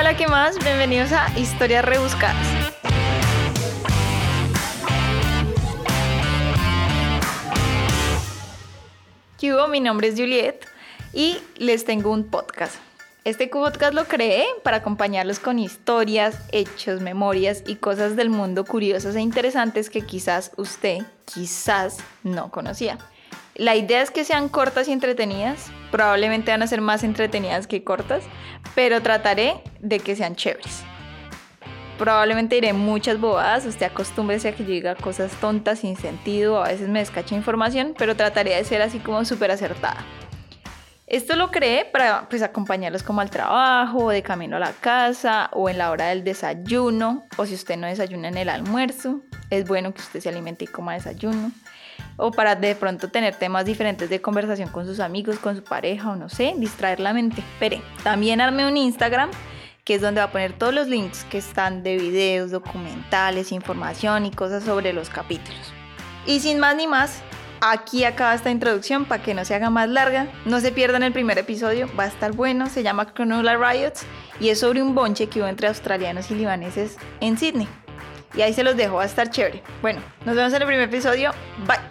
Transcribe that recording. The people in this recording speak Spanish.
Hola, ¿qué más? Bienvenidos a Historias Rebuscadas. ¿Qué? Mi nombre es Juliet y les tengo un podcast. Este podcast lo creé para acompañarlos con historias, hechos, memorias y cosas del mundo curiosas e interesantes que quizás usted, quizás no conocía. La idea es que sean cortas y entretenidas. Probablemente van a ser más entretenidas que cortas, pero trataré de que sean chéveres. Probablemente diré muchas bobadas, usted acostúmbrese a que yo diga cosas tontas sin sentido, a veces me descacha información, pero trataré de ser así como súper acertada. Esto lo creé para pues, acompañarlos como al trabajo, de camino a la casa, o en la hora del desayuno, o si usted no desayuna en el almuerzo, es bueno que usted se alimente y coma desayuno o para de pronto tener temas diferentes de conversación con sus amigos, con su pareja o no sé, distraer la mente. Espere, también arme un Instagram que es donde va a poner todos los links que están de videos, documentales, información y cosas sobre los capítulos. Y sin más ni más, aquí acaba esta introducción para que no se haga más larga. No se pierdan el primer episodio, va a estar bueno, se llama Cronulla Riots y es sobre un bonche que hubo entre australianos y libaneses en Sydney. Y ahí se los dejo, va a estar chévere. Bueno, nos vemos en el primer episodio. Bye.